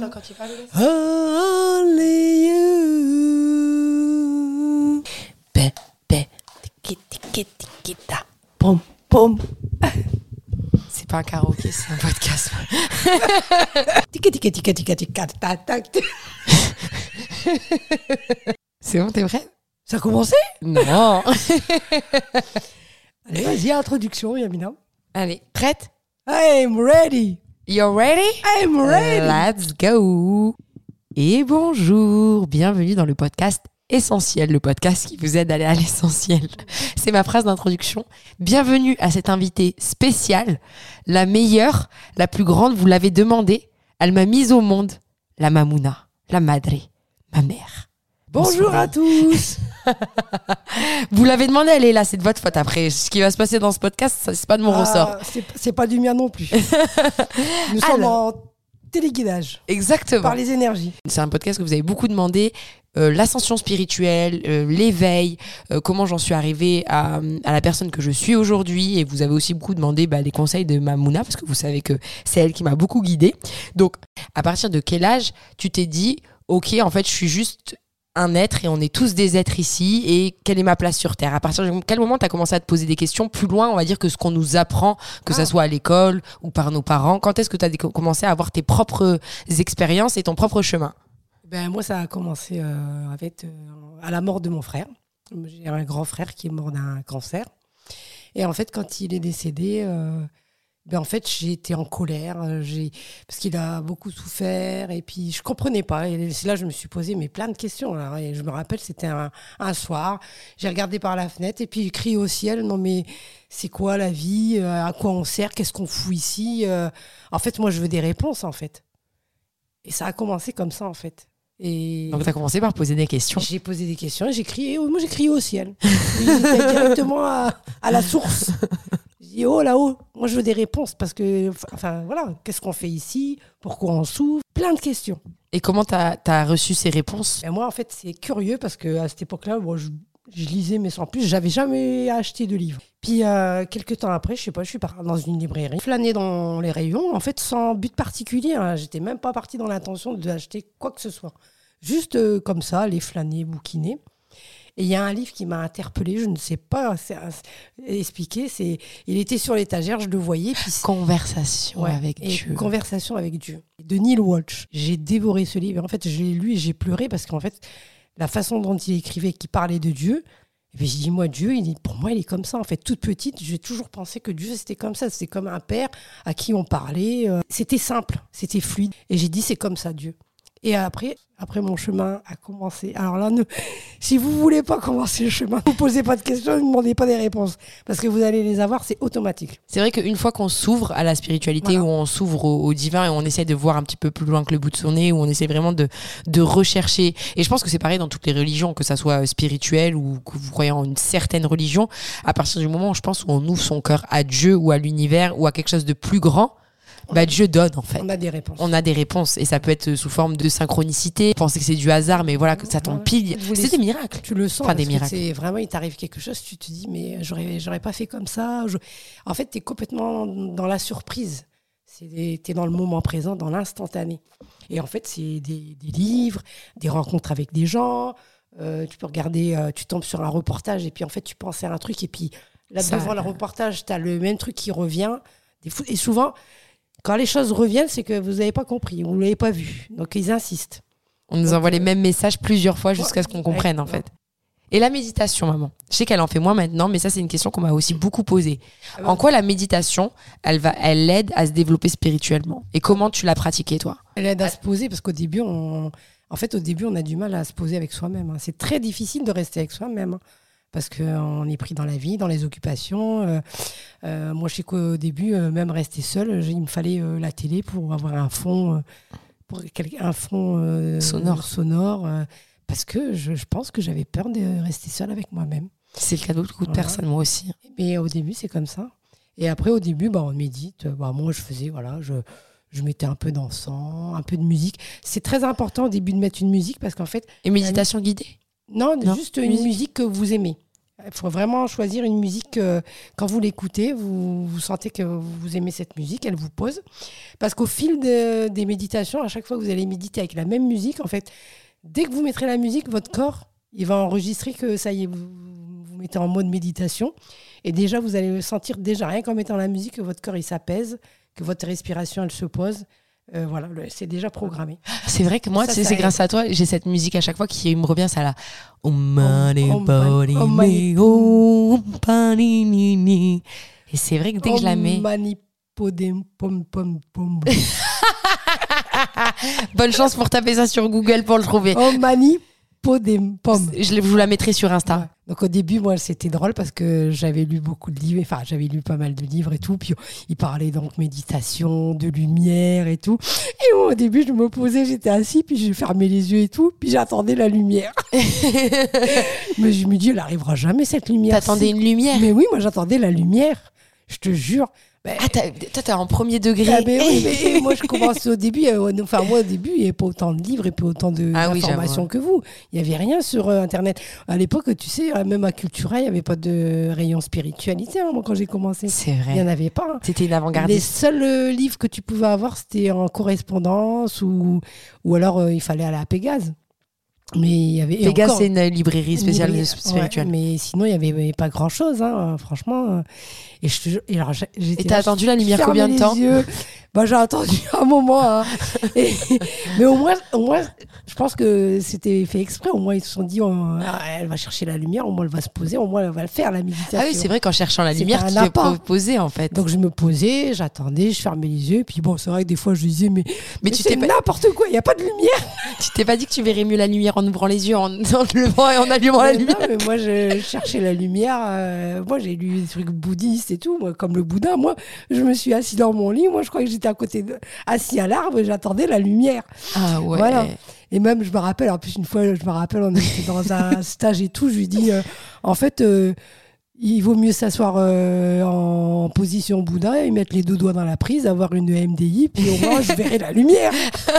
Quand tu parles. Only you. Pe, pe, tiki, tiki, tiki, ta. Pom, pom. C'est pas un karaoké, c'est un podcast. Tiki, tiki, tiki, tiki, tiki, ta, ta. C'est bon, t'es prêt? Ça a commencé? Non. Allez, vas-y, introduction, Yamina. Allez, prête? I'm ready. You're ready? I'm ready. Let's go Et bonjour, bienvenue dans le podcast Essentiel, le podcast qui vous aide à aller à l'essentiel. C'est ma phrase d'introduction. Bienvenue à cette invitée spéciale, la meilleure, la plus grande, vous l'avez demandé. Elle m'a mise au monde, la Mamouna, la Madre, ma mère. Bonjour à tous. Vous l'avez demandé, elle est là, c'est de votre faute. Après, ce qui va se passer dans ce podcast, c'est pas de mon ressort. Ah, c'est- C'est pas du mien non plus. Nous sommes Alors. en téléguidage Exactement. par les énergies. C'est un podcast que vous avez beaucoup demandé. euh, L'ascension spirituelle, euh, l'éveil, euh, comment j'en suis arrivée à, à la personne que je suis aujourd'hui. Et vous avez aussi beaucoup demandé bah, les conseils de Mamouna, parce que vous savez que c'est elle qui m'a beaucoup guidée. Donc, à partir de quel âge tu t'es dit, OK, en fait, je suis juste un être et on est tous des êtres ici et quelle est ma place sur Terre? À partir de quel moment tu as commencé à te poser des questions plus loin, on va dire, que ce qu'on nous apprend, que Ah. ça soit à l'école ou par nos parents? Quand est-ce que tu as commencé à avoir tes propres expériences et ton propre chemin? Ben, moi, ça a commencé euh, avec, euh, à la mort de mon frère. J'ai un grand frère qui est mort d'un cancer. Et en fait, quand il est décédé, euh, ben, en fait, j'ai été en colère. euh, j'ai- Parce qu'il a beaucoup souffert. Et puis, je comprenais pas. Et c'est là que je me suis posé mais plein de questions. là. Et je me rappelle, c'était un, un soir. J'ai regardé par la fenêtre et puis j'ai crié au ciel Non, mais c'est quoi la vie Euh, À quoi on sert Qu'est-ce qu'on fout ici Euh, En fait, moi, je veux des réponses, en fait. Et ça a commencé comme ça, en fait. Et Donc tu as commencé par poser des questions. j'ai posé des questions et j'ai crié. Moi, j'ai crié au ciel. J'étais directement à, à la source. Dit Oh là-haut, moi, je veux des réponses parce que, enfin, voilà, qu'est-ce qu'on fait ici? Pourquoi on souffre? Plein de questions. Et comment tu as, reçu ces réponses? Et moi, en fait, c'est curieux parce que à cette époque-là, je, je lisais, mais sans plus, j'avais jamais acheté de livre. Puis, euh, quelques temps après, je sais pas, je suis partie dans une librairie, flâner dans les rayons, en fait, sans but particulier. hein. J'étais même pas partie dans l'intention d'acheter quoi que ce soit. Juste euh, comme ça, aller flâner, bouquiner. Et il y a un livre qui m'a interpellée, je ne sais pas expliquer. C'est, il était sur l'étagère, je le voyais. Puis Conversation Ouais, avec et Dieu. Conversation avec Dieu. De Neil Walsh. J'ai dévoré ce livre. En fait, je l'ai lu et j'ai pleuré parce qu'en fait, la façon dont il écrivait, qui parlait de Dieu, et puis j'ai dit, moi, Dieu, il est, pour moi, il est comme ça. En fait, toute petite, j'ai toujours pensé que Dieu, c'était comme ça. C'était comme un père à qui on parlait. euh, C'était simple, c'était fluide. Et j'ai dit, c'est comme ça, Dieu. Et après, après mon chemin a commencé. Alors là, ne- si vous voulez pas commencer le chemin, ne posez pas de questions, ne demandez pas des réponses. Parce que vous allez les avoir, c'est automatique. C'est vrai qu'une fois qu'on s'ouvre à la spiritualité, Voilà. où on s'ouvre au, au divin et on essaie de voir un petit peu plus loin que le bout de son nez, où on essaie vraiment de, de rechercher. Et je pense que c'est pareil dans toutes les religions, que ça soit spirituel ou que vous croyez en une certaine religion. À partir du moment, je pense, où on ouvre son cœur à Dieu ou à l'univers ou à quelque chose de plus grand, bah, Dieu donne en fait. On a des réponses. On a des réponses et ça peut être sous forme de synchronicité. Penser que c'est du hasard, mais voilà, que ça tombe pile. C'est des miracles. Tu le sens. Enfin, des miracles. C'est vraiment, il t'arrive quelque chose, tu te dis, mais j'aurais, j'aurais pas fait comme ça. Je- En fait, tu es complètement dans la surprise. Tu es dans le moment présent, dans l'instantané. Et en fait, c'est des, des livres, des rencontres avec des gens. euh, tu peux regarder, euh, tu tombes sur un reportage et puis en fait, tu penses à un truc et puis là, Ça- devant le reportage, tu as le même truc qui revient. Et souvent, quand les choses reviennent, c'est que vous n'avez pas compris, vous ne l'avez pas vu. Donc, ils insistent. On nous Donc, envoie les euh, mêmes messages plusieurs fois jusqu'à ce qu'on ouais, comprenne, en fait. Et la méditation, maman Je sais qu'elle en fait moins maintenant, mais ça, c'est une question qu'on m'a aussi beaucoup posée. Ah En quoi la méditation, elle, va, elle aide à se développer spirituellement? Et comment tu l'as pratiquée, toi? Elle aide à se poser parce qu'au début, on... en fait, au début, on a du mal à se poser avec soi-même. hein. C'est très difficile de rester avec soi-même hein, parce qu'on est pris dans la vie, dans les occupations. Euh, euh, moi, je sais qu'au début, euh, même rester seul, il me fallait la télé pour avoir un fond, pour un fond Sonore. sonore parce que je, je pense que j'avais peur de rester seule avec moi-même. C'est le cas de beaucoup de Voilà. personnes, moi aussi. Mais au début, c'est comme ça. Et après, au début, bah, on médite. Bah, moi, je faisais, voilà, je, je mettais un peu d'encens, un peu de musique. C'est très important au début de mettre une musique parce qu'en fait, Et méditation guidée? Non, Non, juste une musique. musique que vous aimez. Il faut vraiment choisir une musique, euh, quand vous l'écoutez, vous, sentez que vous aimez cette musique, elle vous pose. Parce qu'au fil de- des méditations, à chaque fois que vous allez méditer avec la même musique, en fait, dès que vous mettrez la musique, votre corps, il va enregistrer que ça y est, vous vous mettez en mode méditation. Et déjà, vous allez sentir déjà, rien qu'en mettant la musique, que votre corps, il s'apaise, que votre respiration, elle se pose. Euh, voilà, c'est déjà programmé. C'est vrai que moi, c'est grâce à toi, j'ai cette musique à chaque fois qui me revient, ça là. Et c'est vrai que dès que je la mets. Bonne chance pour taper ça sur Google pour le trouver. Oh, manipodem, pom. Je vous la mettrai sur Insta. Donc au début, moi, c'était drôle parce que j'avais lu beaucoup de livres, enfin, j'avais lu pas mal de livres et tout. Puis il parlait donc méditation, de lumière et tout. Et moi, au début, je me posais, j'étais assis, puis je fermais les yeux et tout, puis j'attendais la lumière. Mais je me dis, elle arrivera jamais cette lumière. T'attendais une lumière? Mais oui, moi, j'attendais la lumière. Je te jure. Ben, Ah, t'as- toi, t'es en premier degré. Ah, mais oui, mais moi je commence au début, euh, enfin moi au début il n'y avait pas autant de livres et pas autant de- Ah oui, d'informations que vous. Il n'y avait rien sur euh, internet. À l'époque, tu sais, euh, même à Cultura, il n'y avait pas de rayon spiritualité hein, moi quand j'ai commencé. C'est Il n'y en vrai. avait pas. hein. C'était une Les avant-gardiste. seuls euh, livres que tu pouvais avoir, c'était en correspondance ou, ou alors il fallait aller à Pégase. Mais il y avait. Pégase, encore, c'est une librairie spéciale ouais, spirituelle. mais sinon, il n'y avait, pas grand chose, franchement. Et, je, et alors, j'ai- j'étais Et t'as attendu la lumière combien de temps? yeux. Bah, j'ai attendu un moment. hein. Et- mais au moins, au moins, je pense que c'était fait exprès. Au moins, ils se sont dit, oh, ah, elle va chercher la lumière, au moins, elle va se poser, au moins, elle va le faire, la méditation. Ah oui, c'est vrai qu'en cherchant la lumière, tu appât. poser en fait. Donc, je me posais, j'attendais, je fermais les yeux. Puis bon, c'est vrai que des fois, je disais, mais, mais, tu t'es pas- n'importe quoi, il n'y a pas de lumière. Tu t'es pas dit que tu verrais mieux la lumière en ouvrant les yeux, en, en te levant et en allumant la Mais lumière? non, mais moi, je cherchais la lumière. euh, moi, j'ai lu des trucs bouddhistes et tout, moi, comme le Bouddha. Moi, je me suis assis dans mon lit. Moi, je crois que j'étais à côté, de, assis à l'arbre et j'attendais la lumière. Ah ouais. Voilà. Et même, je me rappelle, en plus, une fois, je me rappelle, on était dans un stage et tout. Je lui dis, euh, en fait, euh, il vaut mieux s'asseoir euh, en position Bouddha et mettre les deux doigts dans la prise, avoir une MDI, puis au moins, je verrai la lumière.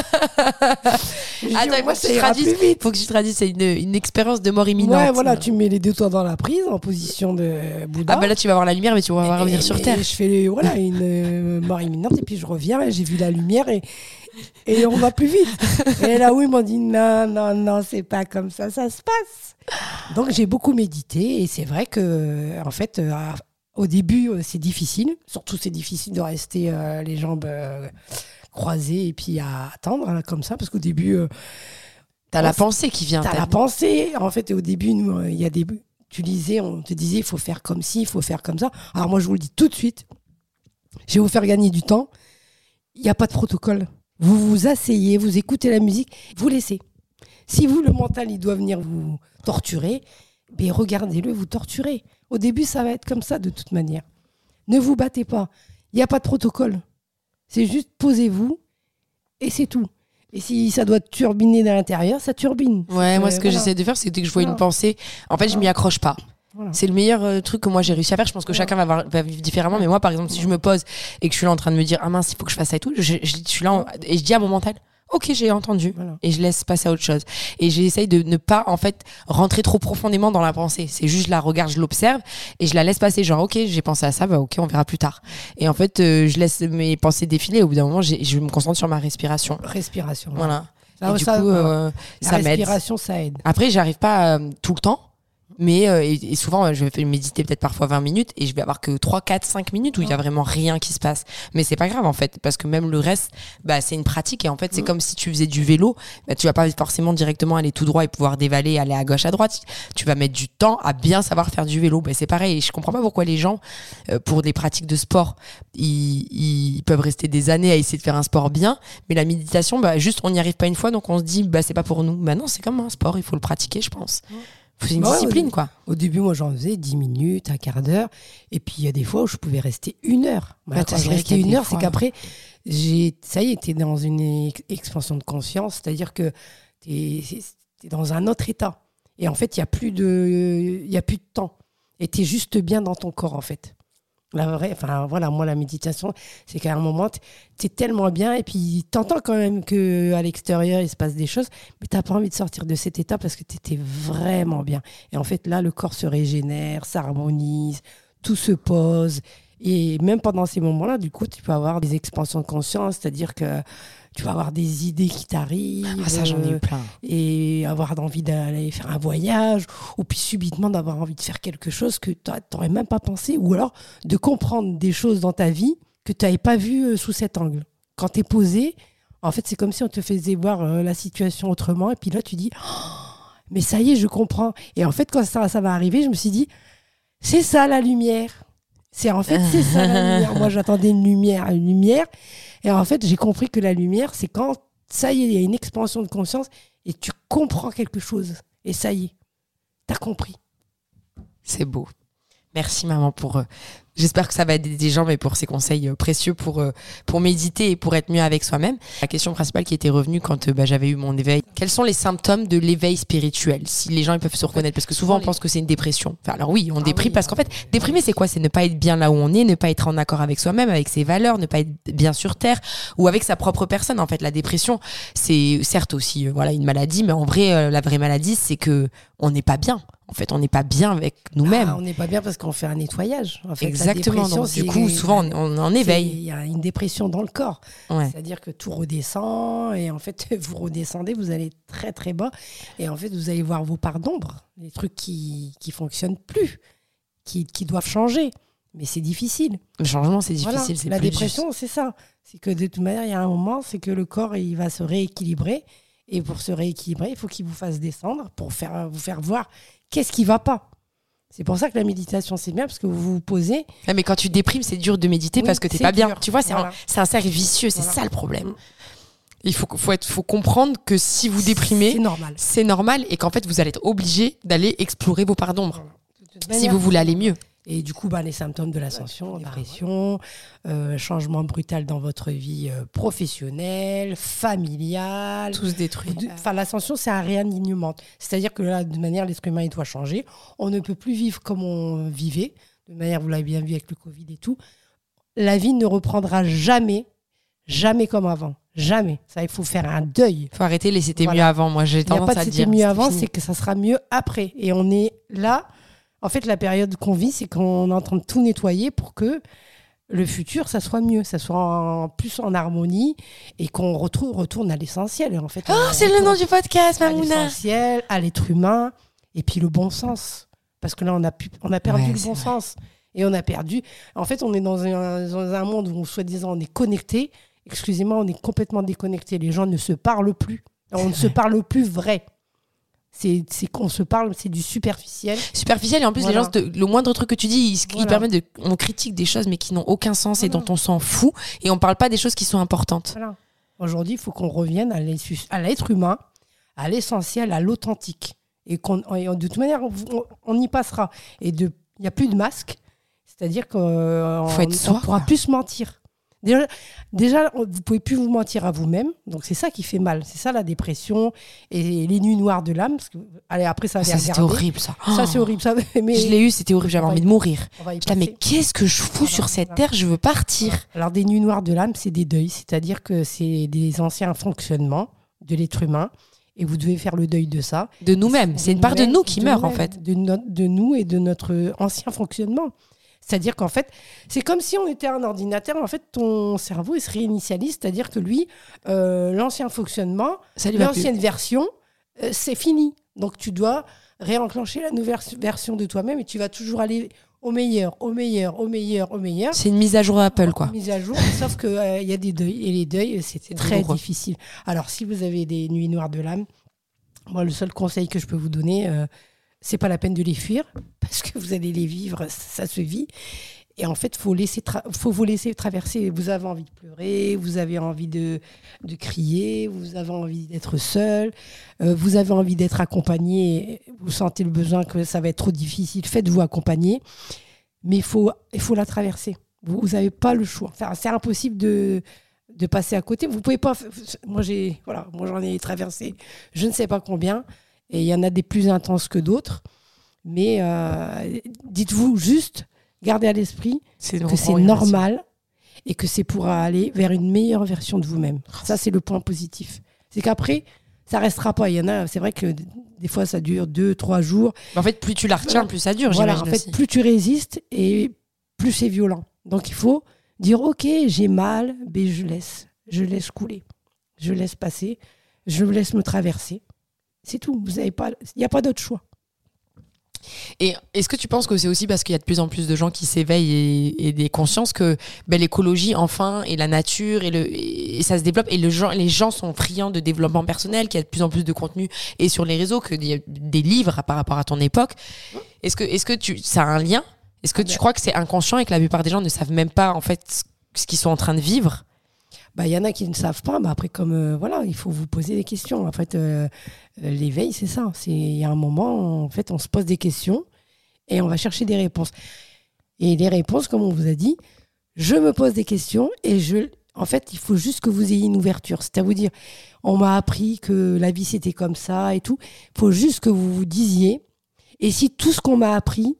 Attends, il faut que tu traduises. Faut que tu traduises, c'est une, une expérience de mort imminente. Ouais, voilà, tu mets les deux doigts dans la prise en position de Bouddha. Ah bah là, tu vas voir la lumière, mais tu vas revenir sur et Terre. Je fais voilà, une euh, mort imminente et puis je reviens et j'ai vu la lumière et, et on va plus vite. Et là, oui, ils m'ont dit non, non, non, c'est pas comme ça, ça se passe. Donc j'ai beaucoup médité et c'est vrai que, en fait, euh, au début, euh, c'est difficile. Surtout, c'est difficile de rester euh, les jambes euh, croisées et puis à attendre là, comme ça parce qu'au début, euh, T'as la pensée qui vient. T'as la pensée. En fait, au début, nous, il y a des. Tu lisais, on te disait, il faut faire comme ci, il faut faire comme ça. Alors moi, je vous le dis tout de suite. Je vais vous faire gagner du temps. Il n'y a pas de protocole. Vous vous asseyez, vous écoutez la musique, vous laissez. Si vous, le mental, il doit venir vous torturer, ben regardez-le, vous torturez. Au début, ça va être comme ça de toute manière. Ne vous battez pas. Il n'y a pas de protocole. C'est juste posez-vous et c'est tout. Et si ça doit turbiner de l'intérieur, ça turbine. Ouais, moi, Euh, ce que voilà. j'essaie de faire, c'est dès que je vois une pensée, en fait, je m'y accroche pas. Voilà. C'est le meilleur euh, truc que moi j'ai réussi à faire. Je pense que chacun va, va vivre différemment. Mais moi, par exemple, si je me pose et que je suis là en train de me dire, ah mince, il faut que je fasse ça et tout, je, je- je suis là en- et je dis à mon mental, ok, j'ai entendu. Voilà. Et je laisse passer à autre chose. Et j'essaye de ne pas, en fait, rentrer trop profondément dans la pensée. C'est juste, je la regarde, je l'observe et je la laisse passer. Genre, ok, j'ai pensé à ça, bah ok, on verra plus tard. Et en fait, euh, je laisse mes pensées défiler. Au bout d'un moment, je me concentre sur ma respiration. Respiration. Voilà. Ça, et du ça, coup, voilà. euh, La ça m'aide. respiration, ça aide. Après, j'arrive pas euh, tout le temps. Mais euh, et, et souvent, je vais méditer peut-être parfois 20 minutes et je vais avoir que 3, 4, 5 minutes où il y a vraiment rien qui se passe. Mais c'est pas grave en fait, parce que même le reste, bah, c'est une pratique et en fait, c'est Mm. comme si tu faisais du vélo. Bah, tu vas pas forcément directement aller tout droit et pouvoir dévaler, aller à gauche, à droite. Tu vas mettre du temps à bien savoir faire du vélo. Bah, c'est pareil. Et je comprends pas pourquoi les gens, euh, pour des pratiques de sport, ils, ils peuvent rester des années à essayer de faire un sport bien. Mais la méditation, bah, juste, on n'y arrive pas une fois, donc on se dit, bah, c'est pas pour nous. Bah non, c'est comme un sport, il faut le pratiquer, je pense. C'est une Bah ouais, discipline, ouais. quoi. Au début, moi, j'en faisais 10 minutes, un quart d'heure. Et puis, il y a des fois où je pouvais rester une heure. Bah, quand je restais une heure, c'est qu'après, j'ai, ça y est, t'es dans une ex- expansion de conscience. C'est-à-dire que t'es, es dans un autre état. Et en fait, il n'y a, plus de- il y a plus de temps. Et t'es juste bien dans ton corps, en fait. La vraie, enfin voilà, moi la méditation, c'est qu'à un moment, tu es tellement bien et puis t'entends quand même que à l'extérieur il se passe des choses, mais t'as pas envie de sortir de cet état parce que tu étais vraiment bien. Et en fait là, le corps se régénère, s'harmonise, tout se pose. Et même pendant ces moments-là, du coup, tu peux avoir des expansions de conscience, c'est-à-dire que tu vas avoir des idées qui t'arrivent. Ah, ça, j'en ai eu plein. Et avoir envie d'aller faire un voyage, ou puis subitement d'avoir envie de faire quelque chose que tu n'aurais même pas pensé, ou alors de comprendre des choses dans ta vie que tu n'avais pas vues euh, sous cet angle. Quand tu es posé, en fait, c'est comme si on te faisait voir euh, la situation autrement, et puis là, tu dis, oh, mais ça y est, je comprends. Et en fait, quand ça, ça va arriver, je me suis dit, c'est ça la lumière. C'est en fait, c'est ça la lumière. Moi, j'attendais une lumière, une lumière. Et en fait, j'ai compris que la lumière, c'est quand ça y est, il y a une expansion de conscience et tu comprends quelque chose. Et ça y est, t'as compris. C'est beau. Merci maman pour. Euh, j'espère que ça va aider des gens, mais pour ces conseils euh, précieux pour euh, pour méditer et pour être mieux avec soi-même. La question principale qui était revenue quand bah, j'avais eu mon éveil. Quels sont les symptômes de l'éveil spirituel Si les gens ils peuvent se reconnaître, parce que souvent on pense que c'est une dépression. Enfin, alors oui, on ah déprime parce qu'en fait, déprimer c'est quoi? C'est ne pas être bien là où on est, ne pas être en accord avec soi-même, avec ses valeurs, ne pas être bien sur terre ou avec sa propre personne. En fait, la dépression, c'est certes aussi voilà une maladie, mais en vrai, la vraie maladie, c'est que on n'est pas bien en fait, on n'est pas bien avec nous-mêmes. Ah, on n'est pas bien parce qu'on fait un nettoyage. En fait, Exactement. Donc, du coup, souvent, on, en éveille. Il y a une dépression dans le corps. C'est-à-dire que tout redescend et en fait, vous redescendez, vous allez très très bas et en fait, vous allez voir vos parts d'ombre, les trucs qui qui fonctionnent plus, qui, qui doivent changer. Mais c'est difficile. Le changement, c'est difficile. La dépression, c'est ça. C'est que de toute manière, il y a un moment, c'est que le corps, il va se rééquilibrer. Et pour se rééquilibrer, il faut qu'il vous fasse descendre pour faire, vous faire voir qu'est-ce qui va pas. C'est pour ça que la méditation, c'est bien, parce que vous vous posez. Ah, mais quand tu déprimes, c'est dur de méditer parce que tu n'es pas bien. Tu vois, c'est un, un, cercle vicieux, c'est ça le problème. Il faut, faut, être, faut comprendre que si vous déprimez, c'est normal. C'est normal et qu'en fait, vous allez être obligé d'aller explorer vos parts d'ombre. Si vous voulez aller mieux. Et du coup, bah, les symptômes de l'ascension, dépression, euh, changement brutal dans votre vie euh, professionnelle, familiale. Tous détruits. Enfin, l'ascension, c'est un réalignement. C'est-à-dire que là, de manière, l'être humain, il doit changer. On ne peut plus vivre comme on vivait. De manière, vous l'avez bien vu avec le Covid et tout. La vie ne reprendra jamais, jamais comme avant. Jamais. Ça, il faut faire un deuil. Il faut arrêter les c'était mieux avant. Moi, j'ai tendance à dire. C'était mieux avant, c'est que ça sera mieux après. Et on est là en fait, la période qu'on vit, c'est qu'on est en train de tout nettoyer pour que le futur, ça soit mieux, ça soit en, plus en harmonie et qu'on retrouve, retourne à l'essentiel. En fait, oh, c'est le nom du podcast, Mamouna. À l'essentiel, à l'être humain et puis le bon sens. Parce que là, on a, on a perdu le bon sens. Et on a perdu. En fait, on est dans un, dans un monde où, soi-disant, on est connecté. Excusez-moi, on est complètement déconnecté. Les gens ne se parlent plus. On ne se parle plus vrai c'est qu'on se parle, c'est du superficiel. Superficiel et en plus les gens, le moindre truc que tu dis, il, permet de, on critique des choses mais qui n'ont aucun sens et dont on s'en fout et on parle pas des choses qui sont importantes. Aujourd'hui, il faut qu'on revienne à l'être humain, à l'essentiel, à l'authentique et qu'on, de toute manière, on, y passera. Et il n'y a plus de masque, c'est-à-dire qu'on ne pourra plus se mentir. Déjà, déjà, vous pouvez plus vous mentir à vous-même. Donc, c'est ça qui fait mal. C'est ça la dépression et les nuits noires de l'âme. Allez, après, ça Ça, c'était horrible, ça. Ça, c'est horrible. Ça, mais... Je l'ai eu, c'était horrible. J'avais envie de mourir. mais qu'est-ce que je fous sur cette terre? Je veux partir. Alors, des nuits noires de l'âme, c'est des deuils. C'est-à-dire que c'est des anciens fonctionnements de l'être humain. Et vous devez faire le deuil de ça. De nous-mêmes. C'est une part de nous qui meurt, en fait. De, de nous et de notre ancien fonctionnement. C'est-à-dire qu'en fait, c'est comme si on était un ordinateur. En fait, ton cerveau, il se réinitialise. C'est-à-dire que lui, euh, l'ancien fonctionnement, l'ancienne version, euh, c'est fini. Donc, tu dois réenclencher la nouvelle version de toi-même et tu vas toujours aller au meilleur, au meilleur, au meilleur, au meilleur. C'est une mise à jour Apple, quoi. Une mise à jour, sauf qu'il euh, y a des deuils. Et les deuils, c'est très difficile. Alors, si vous avez des nuits noires de l'âme, moi, le seul conseil que je peux vous donner, c'est pas la peine de les fuir parce que vous allez les vivre, ça se vit. Et en fait, faut laisser faut vous laisser traverser. Vous avez envie de pleurer, vous avez envie de, de crier, vous avez envie d'être seul, euh, vous avez envie d'être accompagné. Vous sentez le besoin que ça va être trop difficile. Faites-vous accompagner, mais il faut, la traverser. Vous n'avez pas le choix. C'est impossible de, de passer à côté. Vous pouvez pas. Moi, j'ai, voilà, moi j'en ai traversé. Je ne sais pas combien. Et il y en a des plus intenses que d'autres. Mais euh, dites-vous juste, gardez à l'esprit que c'est normal et que c'est pour aller vers une meilleure version de vous-même. Ça, c'est le point positif. C'est qu'après, ça restera pas. Il y en a, c'est vrai que des fois, ça dure deux, trois jours. En fait, plus tu la retiens, Voilà. plus ça dure, Voilà, en fait, aussi. plus tu résistes et plus c'est violent. Donc, il faut dire, OK, j'ai mal, mais je laisse. Je laisse couler. Je laisse passer. Je laisse me traverser. C'est tout. Vous avez pas, il n'y a pas d'autre choix. Et est-ce que tu penses que c'est aussi parce qu'il y a de plus en plus de gens qui s'éveillent et, et des consciences que ben, l'écologie, enfin, et la nature, et, le, et ça se développe, et le les gens sont friands de développement personnel, qu'il y a de plus en plus de contenu, et sur les réseaux, qu'il y a des livres par rapport à ton époque. Est-ce que, est-ce que tu, ça a un lien? Est-ce que tu crois que c'est inconscient et que la plupart des gens ne savent même pas, en fait, ce qu'ils sont en train de vivre? Bah, y en a qui ne savent pas, mais après, comme euh, voilà, il faut vous poser des questions. En fait, euh, euh, l'éveil, c'est ça. Il y a un moment, en fait, on se pose des questions et on va chercher des réponses. Et les réponses, comme on vous a dit, je me pose des questions et je, en fait, il faut juste que vous ayez une ouverture. C'est à dire, on m'a appris que la vie c'était comme ça et tout. Il faut juste que vous vous disiez, et si tout ce qu'on m'a appris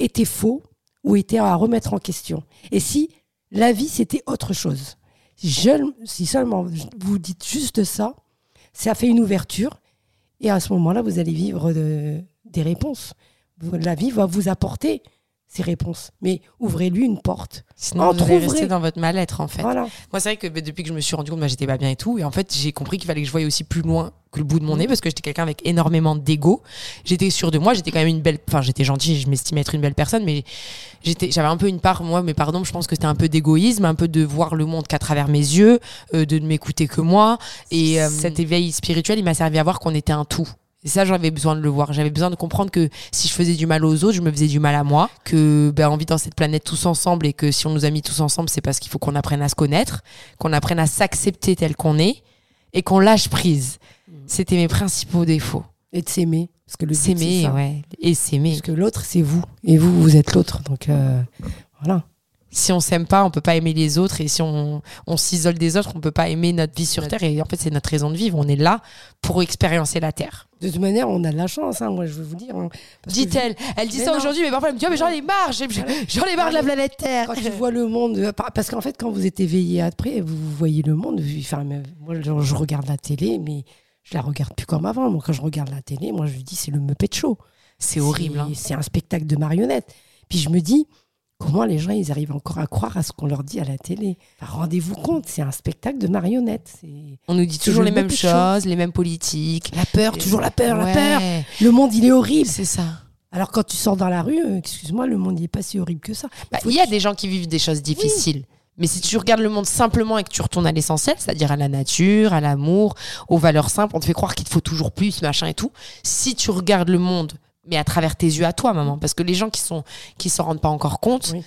était faux ou était à remettre en question, et si la vie c'était autre chose? Si seulement vous dites juste ça, ça fait une ouverture. Et à ce moment-là, vous allez vivre de- des réponses. La vie va vous apporter ces réponses. Mais ouvrez-lui une porte. Sinon, vous allez rester dans votre mal-être, en fait. Voilà. Moi, c'est vrai que bah, depuis que je me suis rendu compte que j'étais pas bien et tout, et en fait, j'ai compris qu'il fallait que je voie aussi plus loin que le bout de mon nez parce que j'étais quelqu'un avec énormément d'ego. J'étais sûre de moi, j'étais quand même une belle. Enfin, j'étais gentille, je m'estimais être une belle personne, mais j'étais, j'avais un peu une part, moi, mais pardon, je pense que c'était un peu d'égoïsme, un peu de voir le monde qu'à travers mes yeux, euh, de ne m'écouter que moi. Et euh, cet éveil spirituel, il m'a servi à voir qu'on était un tout. Et ça, j'avais besoin de le voir. J'avais besoin de comprendre que si je faisais du mal aux autres, je me faisais du mal à moi. Que ben, on vit dans cette planète tous ensemble et que si on nous a mis tous ensemble, c'est parce qu'il faut qu'on apprenne à se connaître, qu'on apprenne à s'accepter tel qu'on est et qu'on lâche prise. C'était mes principaux défauts. Et de s'aimer. Parce que le but, c'est S'aimer, ouais. Et s'aimer. Parce que l'autre, c'est vous. Et vous, vous êtes l'autre. Donc, euh, voilà. Si on s'aime pas, on peut pas aimer les autres. Et si on, on s'isole des autres, on peut pas aimer notre vie sur Terre. Et en fait, c'est notre raison de vivre. On est là pour expériencer la Terre. De toute manière, on a de la chance, hein, moi, je veux vous dire. hein. Dit-elle. Elle dit Mais ça aujourd'hui, mais parfois elle me dit, Ah, mais j'en ai marre, j'en ai marre de la planète Terre. quand tu vois le monde, par- parce qu'en fait, quand vous êtes éveillé après, vous voyez le monde. Enfin, moi, je regarde la télé, mais je la regarde plus comme avant. Moi, quand je regarde la télé, moi, je dis, c'est le Muppet Show. C'est horrible. hein. C'est un spectacle de marionnettes. Puis je me dis, comment les gens, ils arrivent encore à croire à ce qu'on leur dit à la télé? Enfin, Rendez-vous compte, c'est un spectacle de marionnettes. On nous dit toujours le les mêmes choses, les mêmes politiques. la peur, toujours la peur, la peur. Le monde, il est horrible. C'est ça. Alors quand tu sors dans la rue, euh, excuse-moi, le monde, il est pas si horrible que ça. Bah, Il y a des gens qui vivent des choses difficiles. Mais si tu regardes le monde simplement et que tu retournes à l'essentiel, c'est-à-dire à la nature, à l'amour, aux valeurs simples, on te fait croire qu'il te faut toujours plus, machin et tout. Si tu regardes le monde, mais à travers tes yeux à toi, maman, parce que les gens qui sont qui s'en rendent pas encore compte, Oui.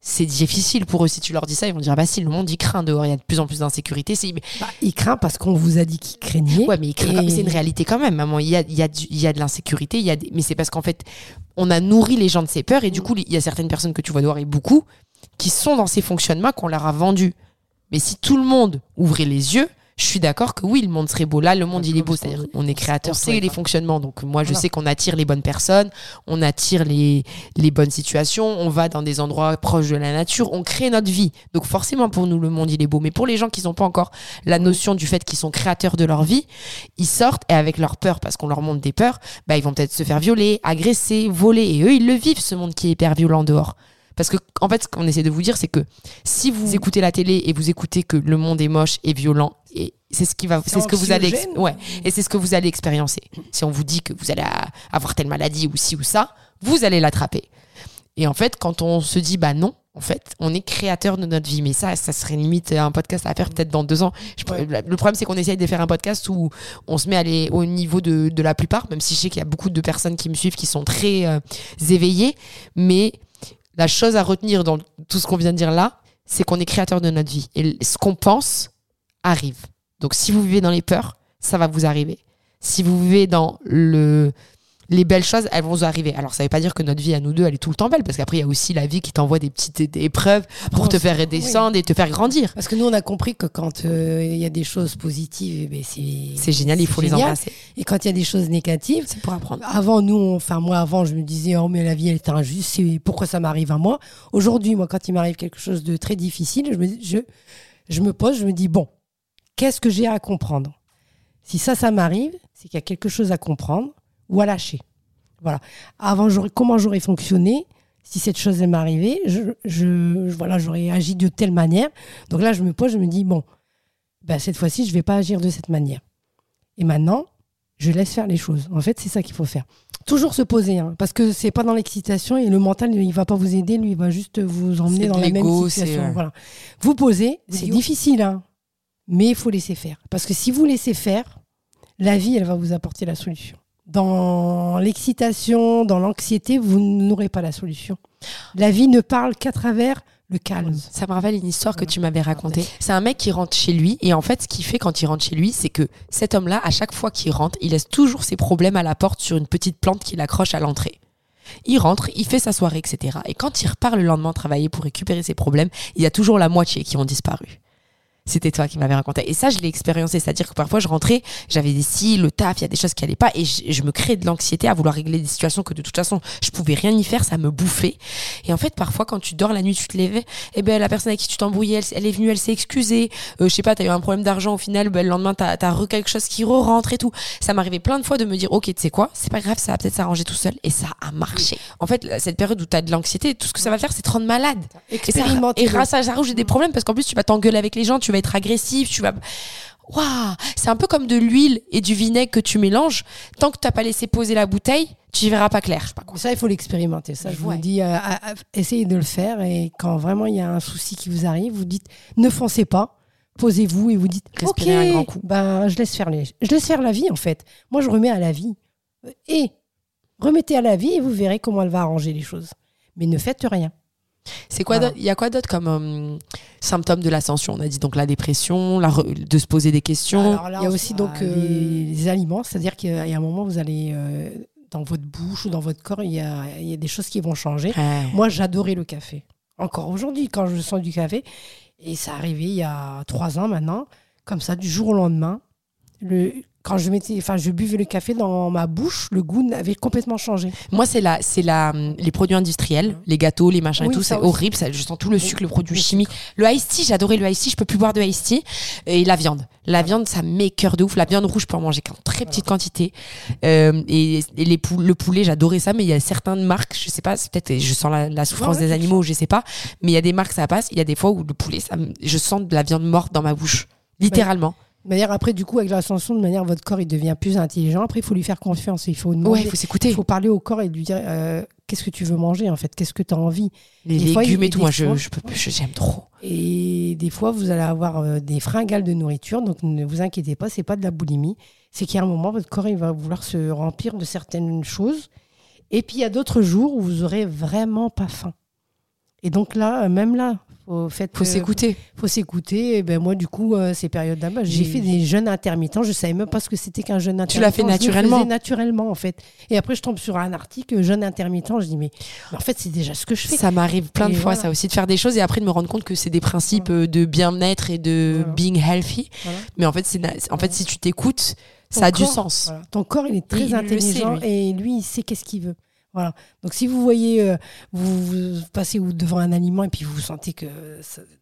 c'est difficile pour eux. Si tu leur dis ça, ils vont dire bah si le monde il craint dehors, il y a de plus en plus d'insécurité. Bah, il craint parce qu'on vous a dit qu'il craignait. Ouais, mais il craint Et- c'est une réalité quand même, maman. Il y a, il y a, du- il y a de l'insécurité, il y a des- mais c'est parce qu'en fait, on a nourri les gens de ces peurs et du Mm. coup, il y a certaines personnes que tu vois dehors et beaucoup qui sont dans ces fonctionnements qu'on leur a vendus. Mais si tout le monde ouvrait les yeux, je suis d'accord que oui, le monde serait beau. Là, le monde, il est beau. C'est-à-dire, on est créateur, on c'est saurait les pas. fonctionnements. Donc, moi, je Voilà. sais qu'on attire les bonnes personnes, on attire les, les bonnes situations, on va dans des endroits proches de la nature, on crée notre vie. Donc, forcément, pour nous, le monde, il est beau. Mais pour les gens qui n'ont pas encore la notion du fait qu'ils sont créateurs de leur vie, ils sortent et avec leur peur, parce qu'on leur montre des peurs, bah, ils vont peut-être se faire violer, agresser, voler. Et eux, ils le vivent, ce monde qui est hyper violent dehors. Parce que, en fait, ce qu'on essaie de vous dire, c'est que si vous écoutez la télé et vous écoutez que le monde est moche et violent, et c'est ce qui va, c'est ce que vous allez, ouais, et c'est ce que vous allez expériencer. Si on vous dit que vous allez avoir telle maladie ou ci ou ça, vous allez l'attraper. Et en fait, quand on se dit bah non, en fait, on est créateur de notre vie. Mais ça, ça serait limite un podcast à faire peut-être dans deux ans. Je- Ouais. Le problème, c'est qu'on essaye de faire un podcast où on se met à aller au niveau de, de la plupart, même si je sais qu'il y a beaucoup de personnes qui me suivent qui sont très euh, éveillées. Mais la chose à retenir dans tout ce qu'on vient de dire là, c'est qu'on est créateur de notre vie. Et ce qu'on pense arrive. Donc si vous vivez dans les peurs, ça va vous arriver. Si vous vivez dans le les belles choses, elles vont arriver. Alors, ça veut pas dire que notre vie à nous deux, elle est tout le temps belle, parce qu'après, il y a aussi la vie qui t'envoie des petites épreuves pour te faire redescendre et te faire grandir. Parce que nous, on a compris que quand euh, il y a des choses positives, eh ben, c'est génial, il faut les embrasser. Et quand il y a des choses négatives, C'est pour apprendre. avant nous, on- enfin moi avant, je me disais oh mais la vie elle est injuste, c'est pourquoi ça m'arrive à moi? Aujourd'hui, moi quand il m'arrive quelque chose de très difficile, je me je, je me pose, je me dis bon, qu'est-ce que j'ai à comprendre? Si ça ça m'arrive, c'est qu'il y a quelque chose à comprendre ou à lâcher. Voilà. Avant j'aurais comment j'aurais fonctionné si cette chose elle m'arrivait, je, je, je- voilà, j'aurais agi de telle manière. Donc là, je me pose, je me dis bon, ben, cette fois-ci, je vais pas agir de cette manière. Et maintenant, je laisse faire les choses. En fait, c'est ça qu'il faut faire. Toujours se poser, hein, parce que c'est pas dans l'excitation et le mental, il va pas vous aider, lui, il va juste vous emmener dans la même situation. euh, Voilà. Vous posez, C'est difficile, hein, mais il faut laisser faire. Parce que si vous laissez faire, la vie, elle va vous apporter la solution. Dans l'excitation, dans l'anxiété, vous n'aurez pas la solution. La vie ne parle qu'à travers le calme. Ça me rappelle une histoire que tu m'avais racontée. C'est un mec qui rentre chez lui et en fait, ce qu'il fait quand il rentre chez lui, c'est que cet homme-là, à chaque fois qu'il rentre, il laisse toujours ses problèmes à la porte sur une petite plante qu'il accroche à l'entrée. Il rentre, il fait sa soirée, etc. Et quand il repart le lendemain travailler pour récupérer ses problèmes, il y a toujours la moitié qui ont disparu. C'était toi qui m'avais raconté. Et ça, je l'ai expériencé. C'est-à-dire que parfois, je rentrais, j'avais des si, le taf, il y a des choses qui allaient pas, et je, je me créais de l'anxiété à vouloir régler des situations que de toute façon, je pouvais rien y faire, ça me bouffait. Et en fait, parfois, quand tu dors la nuit, tu te lèves, eh ben, la personne avec qui tu t'embrouillais, elle, elle est venue, elle s'est excusée. Euh, je sais pas, t'as eu un problème d'argent au final, ben, le lendemain, t'as, t'as re quelque chose qui re-rentre et tout. Ça m'arrivait plein de fois de me dire, ok, tu sais quoi, c'est pas grave, ça va peut-être s'arranger tout seul. Et ça a marché. En fait, cette période où t'as de l'anxiété, tout ce que ça va faire, c'est te rendre malade. Et ça, Expérimentez. et grâce à ça, j'ai des problèmes parce qu'en plus, tu vas t'engueuler avec les gens, tu vas être agressif, tu vas. Waouh C'est un peu comme de l'huile et du vinaigre que tu mélanges. Tant que t'as pas laissé poser la bouteille, tu y verras pas clair. Ça, il faut l'expérimenter. Ça, je vous Ouais. dis, euh, essayez de le faire. Et quand vraiment il y a un souci qui vous arrive, vous dites ne foncez pas, posez-vous et vous dites Respirez ok, un grand coup. Ben, je laisse faire les, je laisse faire la vie en fait. Moi, je remets à la vie. Et remettez à la vie et vous verrez comment elle va arranger les choses. Mais ne faites rien. C'est quoi Voilà. Il y a quoi d'autre comme euh, symptômes de l'ascension? On a dit donc la dépression, la re- de se poser des questions. Alors là, il y a aussi donc euh, les, les aliments, c'est-à-dire qu'il y a un moment vous allez euh, dans votre bouche ou dans votre corps, il y a, il y a des choses qui vont changer. Ouais. Moi, j'adorais le café. Encore aujourd'hui, quand je sens du café, et ça arrivait il y a trois ans maintenant, comme ça, du jour au lendemain, le, quand je mettais, enfin, je buvais le café dans ma bouche, le goût avait complètement changé. Moi, c'est la, c'est la, les produits industriels, les gâteaux, les machins Oui, et tout, c'est horrible. Ça, je sens tout le sucre, le produit chimique. Le iced tea, j'adorais le iced tea. Je peux plus boire de iced tea. Et la viande. La viande, ça m'écœure de ouf. La viande rouge, je peux en manger qu'en très petite quantité. Euh, et et les pou- le poulet, j'adorais ça. Mais il y a certaines marques, je sais pas, c'est peut-être, je sens la, la souffrance Ouais, ouais, des animaux, je sais pas. Mais il y a des marques, ça passe. Il y a des fois où le poulet, ça, je sens de la viande morte dans ma bouche. Littéralement. De manière, après, du coup, avec l'ascension, de manière, votre corps, il devient plus intelligent. Après, il faut lui faire confiance. Il faut Ouais, demander, il faut il s'écouter. faut parler au corps et lui dire euh, qu'est-ce que tu veux manger, en fait, qu'est-ce que tu as envie? Les des légumes il- et tout, moi, je, fois- je peux, je- j'aime trop. Et des fois, vous allez avoir euh, des fringales de nourriture, donc ne vous inquiétez pas, c'est pas de la boulimie. C'est a un moment, votre corps il va vouloir se remplir de certaines choses. Et puis il y a d'autres jours où vous aurez vraiment pas faim. Et donc là, euh, même là, faut, faites, Faut euh, s'écouter. faut s'écouter. Et ben moi, du coup, euh, ces périodes-là, bah, j'ai fait des jeûnes intermittents. Je savais même pas ce que c'était qu'un jeûne intermittent. Tu l'as fait Je le naturellement. naturellement, en fait. Et après, je tombe sur un article jeûne intermittent. Je dis mais, mais en fait, c'est déjà ce que je fais. Ça m'arrive plein de fois, voilà. ça aussi, de faire des choses et après de me rendre compte que c'est des principes euh, de bien-être et de Voilà. being healthy. Mais en fait, c'est en fait, si tu t'écoutes, ça a du sens. Ton corps, il est très Il intelligent sait, et lui, il sait qu'est-ce qu'il veut. Voilà. Donc, si vous voyez, euh, vous, vous passez devant un aliment et puis vous sentez que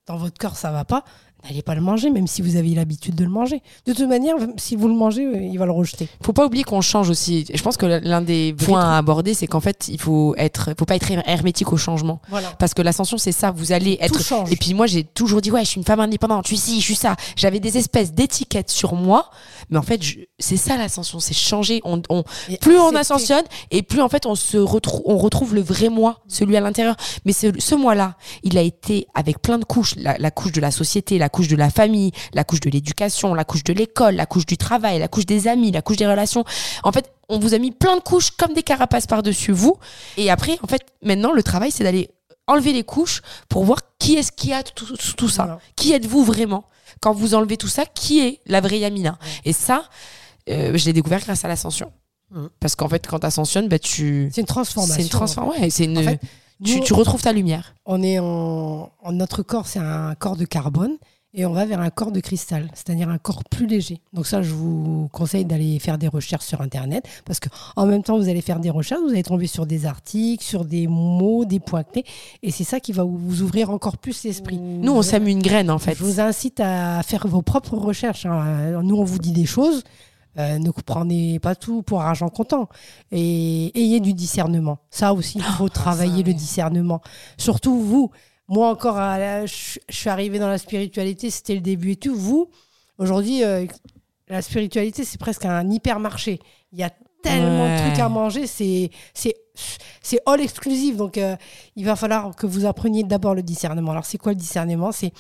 dans votre corps, ça va pas, n'allez pas le manger, même si vous avez l'habitude de le manger. De toute manière, si vous le mangez, euh, il va le rejeter. Faut pas oublier qu'on change aussi. Je pense que l'un des points à aborder, c'est qu'en fait, il faut être, faut pas être hermétique au changement. Voilà. Parce que l'ascension, c'est ça. Vous allez être. Tout change. Et puis moi, j'ai toujours dit, ouais, je suis une femme indépendante, je suis ci, je suis ça. J'avais des espèces d'étiquettes sur moi. Mais en fait, je- c'est ça l'ascension, c'est changer. On, plus on ascensionne et plus en fait on se retrouve on retrouve le vrai moi celui à l'intérieur mais ce, ce moi là il a été avec plein de couches la, la couche de la société la couche de la famille la couche de l'éducation la couche de l'école la couche du travail la couche des amis la couche des relations en fait on vous a mis plein de couches comme des carapaces par dessus vous et après en fait maintenant le travail c'est d'aller enlever les couches pour voir qui est-ce qui a tout, tout, tout ça Voilà. qui êtes-vous vraiment? Quand vous enlevez tout ça qui est la vraie Yamina? Et ça euh, je l'ai découvert grâce à l'ascension Mmh. Parce qu'en fait, quand tu ascensionnes, bah, tu. C'est une transformation. C'est une transformation. Ouais, c'est une... En fait, tu, nous, tu retrouves ta lumière. on est en, en- notre corps, c'est un corps de carbone et on va vers un corps de cristal, c'est-à-dire un corps plus léger. Donc ça, je vous conseille d'aller faire des recherches sur Internet parce que en même temps, vous allez faire des recherches, vous allez tomber sur des articles, sur des mots, des points clés, et c'est ça qui va vous- ouvrir encore plus l'esprit. Nous, on sème une graine, en fait. Je vous incite à faire vos propres recherches. hein. Nous, on vous dit des choses. euh, ne prenez pas tout pour argent comptant. Et ayez du discernement. Ça aussi, il faut travailler ça, le oui. discernement. Surtout vous. Moi, encore, la- je je suis arrivée dans la spiritualité, c'était le début et tout. Vous, aujourd'hui, euh, la spiritualité, c'est presque un hypermarché. Il y a tellement de trucs à manger. C'est all exclusif. Donc, euh, il va falloir que vous appreniez d'abord le discernement. Alors, c'est quoi le discernement? C'est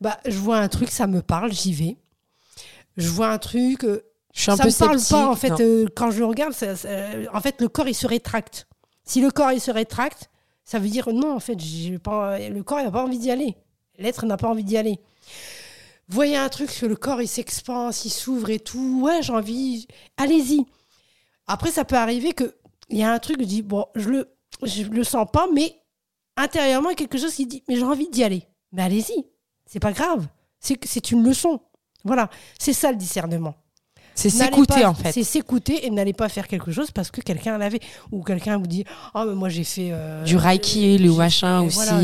bah, je vois un truc, ça me parle, j'y vais. Je vois un truc, euh, Je suis un ça peu me parle sceptique. pas en fait. Euh, quand je le regarde, ça- ça- en fait, le corps il se rétracte. Si le corps il se rétracte, ça veut dire non. En fait, le corps n'a pas envie d'y aller. L'être n'a pas envie d'y aller. Voyez un truc le corps il s'expanse, il s'ouvre et tout. Ouais, j'ai envie. Allez-y. Après, ça peut arriver que il y a un truc, je dis bon, je le, le sens pas, mais intérieurement, il y a quelque chose qui dit mais j'ai envie d'y aller. Mais allez-y. C'est pas grave. C'est une leçon. Voilà, c'est ça le discernement. C'est s'écouter, en fait. C'est s'écouter et n'allez pas faire quelque chose parce que quelqu'un l'avait. Ou quelqu'un vous dit Oh, mais moi j'ai fait. euh, Du Reiki, le machin fait- aussi. voilà,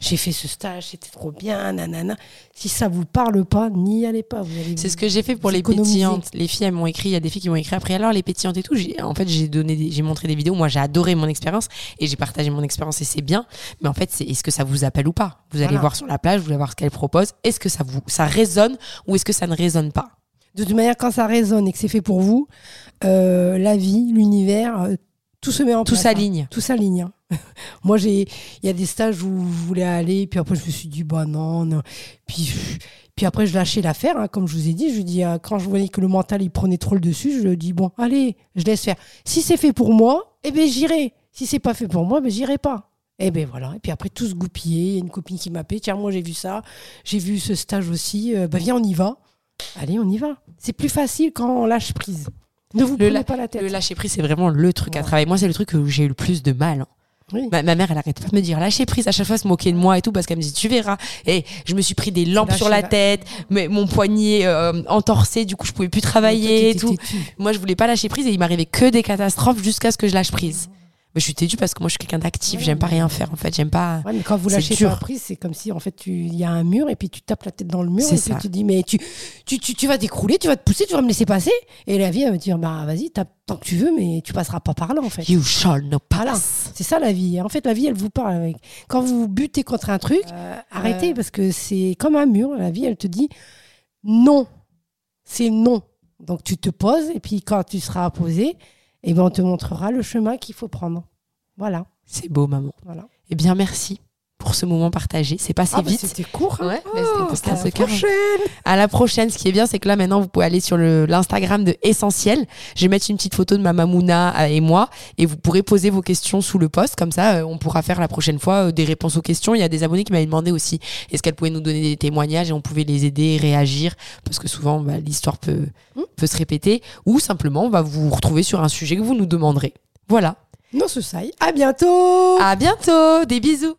j'ai- fait ce stage, c'était trop bien, nanana. Si ça vous parle pas, n'y allez pas. C'est ce que j'ai fait pour les pétillantes. Les filles, elles m'ont écrit. Il y a des filles qui m'ont écrit après. Alors, les pétillantes et tout. En fait, j'ai donné, j'ai montré des vidéos. Moi, j'ai adoré mon expérience et j'ai partagé mon expérience et c'est bien. Mais en fait, c'est est-ce que ça vous appelle ou pas? Vous allez Voilà. voir sur la plage, vous allez voir ce qu'elle propose. Est-ce que ça vous, ça résonne ou est-ce que ça ne résonne pas? De toute manière, quand ça résonne et que c'est fait pour vous, euh, la vie, l'univers, euh, tout se met en Tout place. hein. s'aligne. Tout s'aligne. hein. Moi, j'ai, il y a des stages où je voulais aller, puis après je me suis dit bah non, non. Puis, puis après je lâchais l'affaire, hein, comme je vous ai dit. Je dis euh, quand je voyais que le mental il prenait trop le dessus, je dis bon, allez, je laisse faire. Si c'est fait pour moi, eh ben j'irai. Si c'est pas fait pour moi, ben j'irai pas. Et ben voilà. Et puis après tout se goupiller. Il y a une copine qui m'appelle. Tiens, moi j'ai vu ça, j'ai vu ce stage aussi. Euh, ben viens, on y va. Allez, on y va. C'est plus facile quand on lâche prise. Ne vous Le prenez la- pas la tête. Le lâcher prise, c'est vraiment le truc à travailler. Moi, c'est le truc où j'ai eu le plus de mal. hein. Oui. Ma, ma mère, elle arrête pas de me dire lâcher prise à chaque fois, se moquer de moi et tout, parce qu'elle me dit tu verras. Et je me suis pris des lampes sur la la- tête, mais mon poignet euh, entorsé, du coup, je pouvais plus travailler et tout. Moi, je voulais pas lâcher prise et il m'arrivait que des catastrophes jusqu'à ce que je lâche prise. Mais je suis têtue parce que moi, je suis quelqu'un d'actif. Ouais, J'aime pas rien faire, en fait. J'aime pas. Ouais, mais quand vous lâchez dur. pas prise, c'est comme si en fait tu- il y a un mur et puis tu tapes la tête dans le mur et puis ça. tu dis mais tu, tu, tu, tu vas t'écrouler, tu vas te pousser, tu vas me laisser passer et la vie elle va te dire bah vas-y tape tant que tu veux mais tu passeras pas par là en fait. You shall not Voilà. pass. C'est ça la vie. En fait la vie elle vous parle avec. Quand vous butez contre un truc, arrêtez euh. parce que c'est comme un mur. La vie elle te dit non, c'est non. Donc tu te poses et puis quand tu seras posé, et ben on te montrera le chemin qu'il faut prendre. Voilà. C'est beau, maman. Voilà. Eh bien, merci pour ce moment partagé. C'est passé Ah, bah, vite. c'était court. hein. Ouais, un Oh, à la prochaine. À la prochaine. Ce qui est bien, c'est que là, maintenant, vous pouvez aller sur l'Instagram de Essentiel. Je vais mettre une petite photo de ma Mamouna euh, et moi et vous pourrez poser vos questions sous le post. Comme ça, euh, on pourra faire la prochaine fois euh, des réponses aux questions. Il y a des abonnés qui m'avaient demandé aussi est-ce qu'elle pouvait nous donner des témoignages et on pouvait les aider et réagir? Parce que souvent, bah, l'histoire peut, Hmm? peut se répéter ou simplement, on va vous retrouver sur un sujet que vous nous demanderez. Voilà. Non, ce. À bientôt À bientôt. Des bisous.